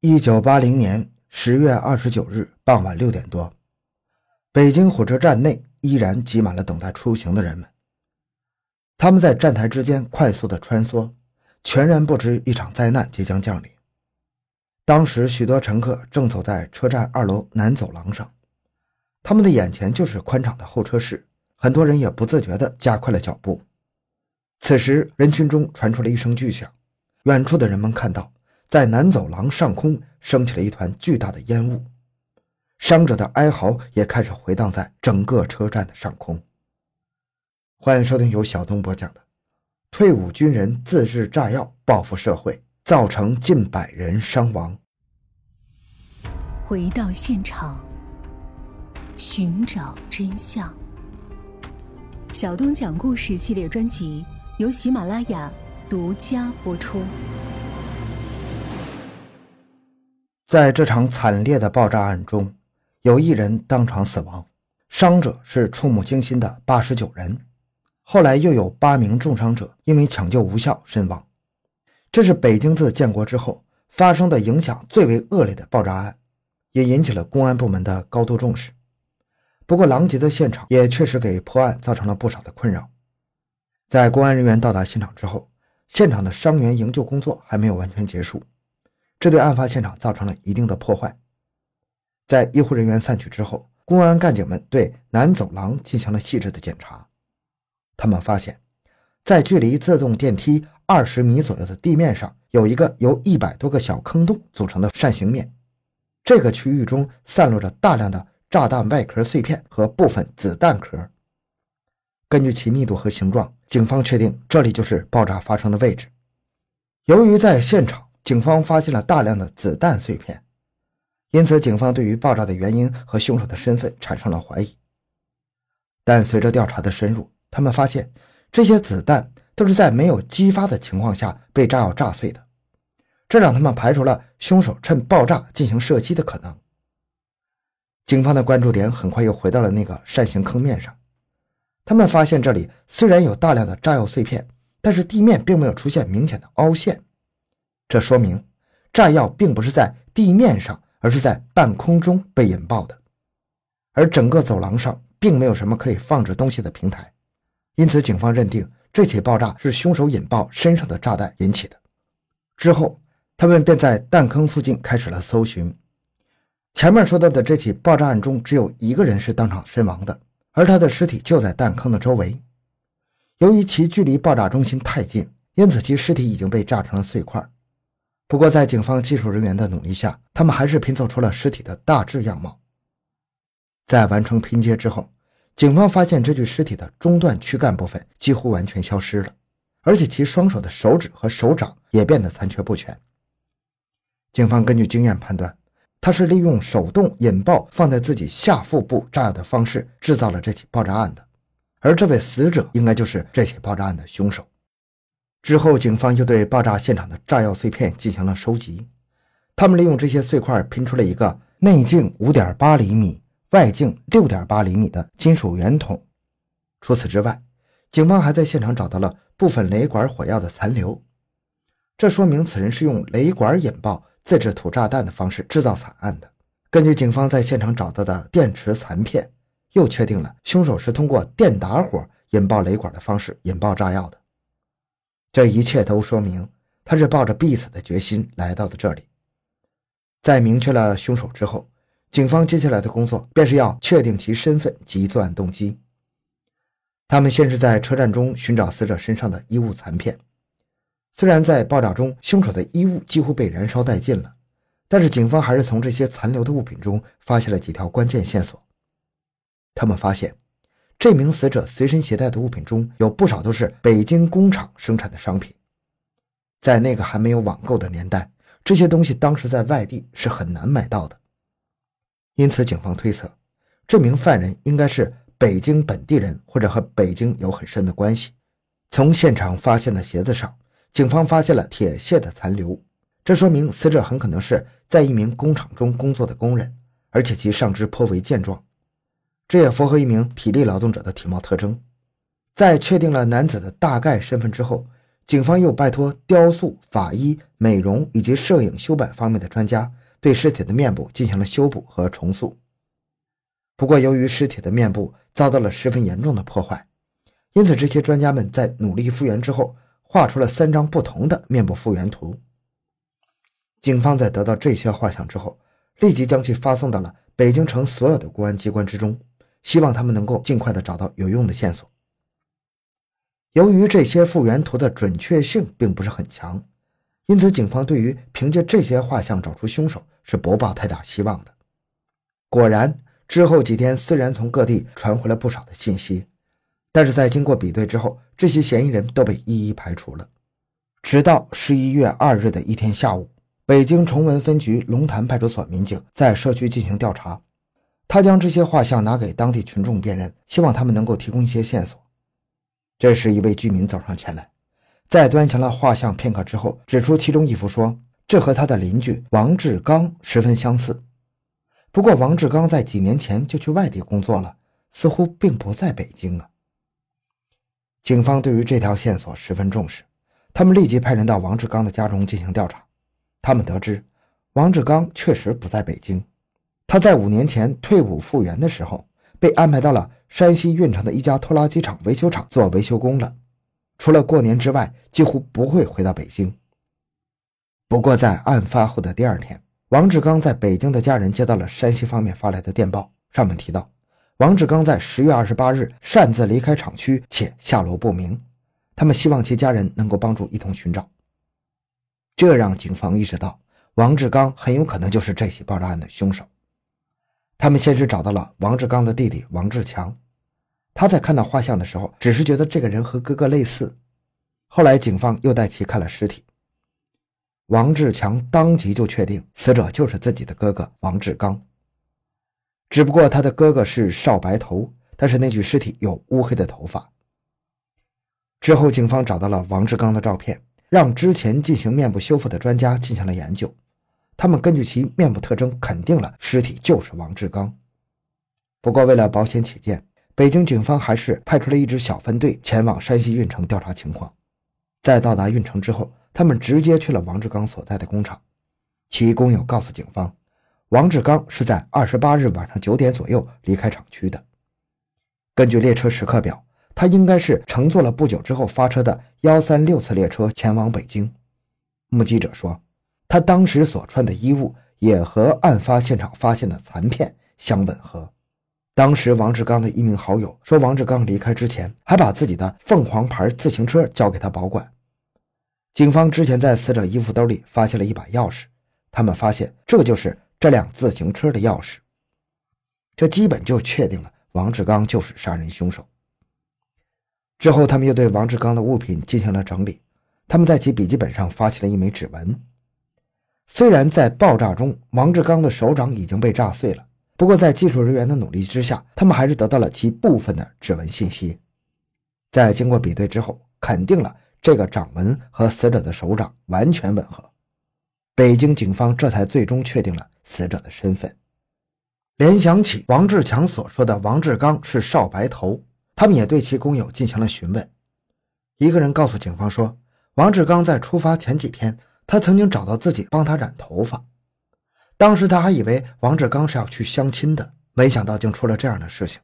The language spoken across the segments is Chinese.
一九八零年十月二十九日傍晚六点多，北京火车站内依然挤满了等待出行的人们。他们在站台之间快速的穿梭，全然不知一场灾难即将降临。当时，许多乘客正走在车站二楼南走廊上，他们的眼前就是宽敞的候车室，很多人也不自觉地加快了脚步。此时，人群中传出了一声巨响，远处的人们看到。在南走廊上空升起了一团巨大的烟雾，伤者的哀嚎也开始回荡在整个车站的上空。欢迎收听由小东播讲的《退伍军人自制炸药报复社会，造成近百人伤亡》。回到现场，寻找真相。小东讲故事系列专辑由喜马拉雅独家播出。在这场惨烈的爆炸案中，有一人当场死亡，伤者是触目惊心的八十九人。后来又有八名重伤者因为抢救无效身亡。这是北京自建国之后发生的影响最为恶劣的爆炸案，也引起了公安部门的高度重视。不过，狼藉的现场也确实给破案造成了不少的困扰。在公安人员到达现场之后，现场的伤员营救工作还没有完全结束。这对案发现场造成了一定的破坏。在医护人员散去之后，公安干警们对南走廊进行了细致的检查。他们发现，在距离自动电梯二十米左右的地面上，有一个由一百多个小坑洞组成的扇形面。这个区域中散落着大量的炸弹外壳碎片和部分子弹壳。根据其密度和形状，警方确定这里就是爆炸发生的位置。由于在现场。警方发现了大量的子弹碎片，因此警方对于爆炸的原因和凶手的身份产生了怀疑。但随着调查的深入，他们发现这些子弹都是在没有激发的情况下被炸药炸碎的，这让他们排除了凶手趁爆炸进行射击的可能。警方的关注点很快又回到了那个扇形坑面上，他们发现这里虽然有大量的炸药碎片，但是地面并没有出现明显的凹陷。这说明，炸药并不是在地面上，而是在半空中被引爆的，而整个走廊上并没有什么可以放置东西的平台，因此警方认定这起爆炸是凶手引爆身上的炸弹引起的。之后，他们便在弹坑附近开始了搜寻。前面说到的这起爆炸案中，只有一个人是当场身亡的，而他的尸体就在弹坑的周围。由于其距离爆炸中心太近，因此其尸体已经被炸成了碎块。不过，在警方技术人员的努力下，他们还是拼凑出了尸体的大致样貌。在完成拼接之后，警方发现这具尸体的中段躯干部分几乎完全消失了，而且其双手的手指和手掌也变得残缺不全。警方根据经验判断，他是利用手动引爆放在自己下腹部炸药的方式制造了这起爆炸案的，而这位死者应该就是这起爆炸案的凶手。之后，警方又对爆炸现场的炸药碎片进行了收集。他们利用这些碎块拼出了一个内径五点八厘米、外径六点八厘米的金属圆筒。除此之外，警方还在现场找到了部分雷管火药的残留，这说明此人是用雷管引爆自制土炸弹的方式制造惨案的。根据警方在现场找到的电池残片，又确定了凶手是通过电打火引爆雷管的方式引爆炸药的。这一切都说明他是抱着必死的决心来到的这里。在明确了凶手之后，警方接下来的工作便是要确定其身份及作案动机。他们先是在车站中寻找死者身上的衣物残片。虽然在爆炸中凶手的衣物几乎被燃烧殆尽了，但是警方还是从这些残留的物品中发现了几条关键线索。他们发现。这名死者随身携带的物品中有不少都是北京工厂生产的商品，在那个还没有网购的年代，这些东西当时在外地是很难买到的。因此，警方推测，这名犯人应该是北京本地人，或者和北京有很深的关系。从现场发现的鞋子上，警方发现了铁屑的残留，这说明死者很可能是在一名工厂中工作的工人，而且其上肢颇为健壮。这也符合一名体力劳动者的体貌特征。在确定了男子的大概身份之后，警方又拜托雕塑、法医、美容以及摄影修版方面的专家，对尸体的面部进行了修补和重塑。不过，由于尸体的面部遭到了十分严重的破坏，因此这些专家们在努力复原之后，画出了三张不同的面部复原图。警方在得到这些画像之后，立即将其发送到了北京城所有的公安机关之中，希望他们能够尽快的找到有用的线索。由于这些复原图的准确性并不是很强，因此警方对于凭借这些画像找出凶手是不抱太大希望的。果然，之后几天虽然从各地传回了不少的信息，但是在经过比对之后，这些嫌疑人都被一一排除了。直到十一月二日的一天下午，北京崇文分局龙潭派出所民警在社区进行调查，他将这些画像拿给当地群众辨认，希望他们能够提供一些线索。这时，一位居民走上前来，在端详了画像片刻之后，指出其中一幅，说：“这和他的邻居王志刚十分相似。不过，王志刚在几年前就去外地工作了，似乎并不在北京啊。”警方对于这条线索十分重视，他们立即派人到王志刚的家中进行调查。他们得知，王志刚确实不在北京，他在五年前退伍复员的时候。被安排到了山西运城的一家拖拉机厂维修厂做维修工了，除了过年之外，几乎不会回到北京。不过，在案发后的第二天，王志刚在北京的家人接到了山西方面发来的电报，上面提到，王志刚在十月二十八日擅自离开厂区，且下落不明，他们希望其家人能够帮助一同寻找。这让警方意识到，王志刚很有可能就是这起爆炸案的凶手。他们先是找到了王志刚的弟弟王志强，他在看到画像的时候，只是觉得这个人和哥哥类似。后来警方又带其看了尸体，王志强当即就确定死者就是自己的哥哥王志刚。只不过他的哥哥是少白头，但是那具尸体有乌黑的头发。之后，警方找到了王志刚的照片，让之前进行面部修复的专家进行了研究。他们根据其面部特征，肯定了尸体就是王志刚。不过，为了保险起见，北京警方还是派出了一支小分队前往山西运城调查情况。在到达运城之后，他们直接去了王志刚所在的工厂。其工友告诉警方，王志刚是在二十八日晚上九点左右离开厂区的。根据列车时刻表，他应该是乘坐了不久之后发车的幺三六次列车前往北京。目击者说。他当时所穿的衣物也和案发现场发现的残片相吻合。当时王志刚的一名好友说，王志刚离开之前还把自己的凤凰牌自行车交给他保管。警方之前在死者衣服兜里发现了一把钥匙，他们发现这就是这辆自行车的钥匙。这基本就确定了王志刚就是杀人凶手。之后，他们又对王志刚的物品进行了整理，他们在其笔记本上发现了一枚指纹。虽然在爆炸中，王志刚的手掌已经被炸碎了，不过在技术人员的努力之下，他们还是得到了其部分的指纹信息。在经过比对之后，肯定了这个掌纹和死者的手掌完全吻合。北京警方这才最终确定了死者的身份。联想起王志强所说的王志刚是少白头，他们也对其工友进行了询问。一个人告诉警方说，王志刚在出发前几天。他曾经找到自己帮他染头发，当时他还以为王志刚是要去相亲的，没想到竟出了这样的事情。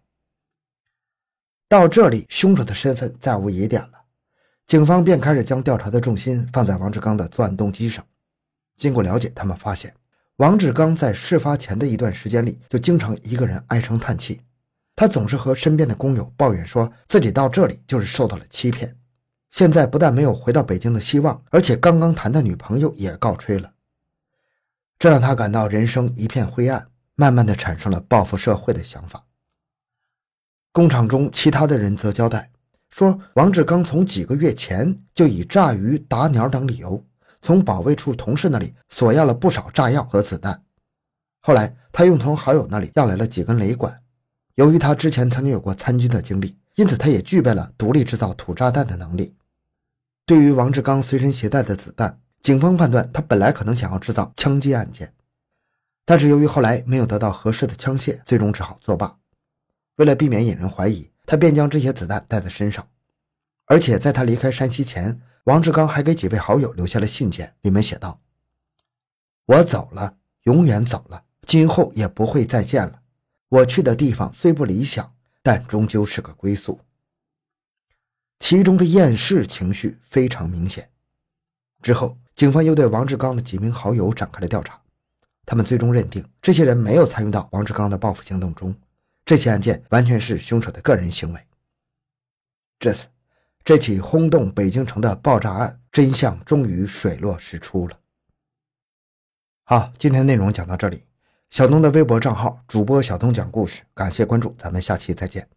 到这里，凶手的身份再无疑点了，警方便开始将调查的重心放在王志刚的作案动机上。经过了解，他们发现王志刚在事发前的一段时间里，就经常一个人唉声叹气，他总是和身边的工友抱怨说自己到这里就是受到了欺骗。现在不但没有回到北京的希望，而且刚刚谈的女朋友也告吹了，这让他感到人生一片灰暗，慢慢的产生了报复社会的想法。工厂中其他的人则交代说，王志刚从几个月前就以炸鱼、打鸟等理由，从保卫处同事那里索要了不少炸药和子弹，后来他又从好友那里要来了几根雷管。由于他之前曾经有过参军的经历，因此他也具备了独立制造土炸弹的能力。对于王志刚随身携带的子弹，警方判断他本来可能想要制造枪击案件，但是由于后来没有得到合适的枪械，最终只好作罢。为了避免引人怀疑，他便将这些子弹带在身上。而且在他离开山西前，王志刚还给几位好友留下了信件，里面写道：“我走了，永远走了，今后也不会再见了。我去的地方虽不理想，但终究是个归宿。”其中的厌世情绪非常明显。之后，警方又对王志刚的几名好友展开了调查，他们最终认定这些人没有参与到王志刚的报复行动中，这起案件完全是凶手的个人行为。这次，这起轰动北京城的爆炸案真相终于水落石出了。好，今天内容讲到这里。小东的微博账号主播小东讲故事，感谢关注，咱们下期再见。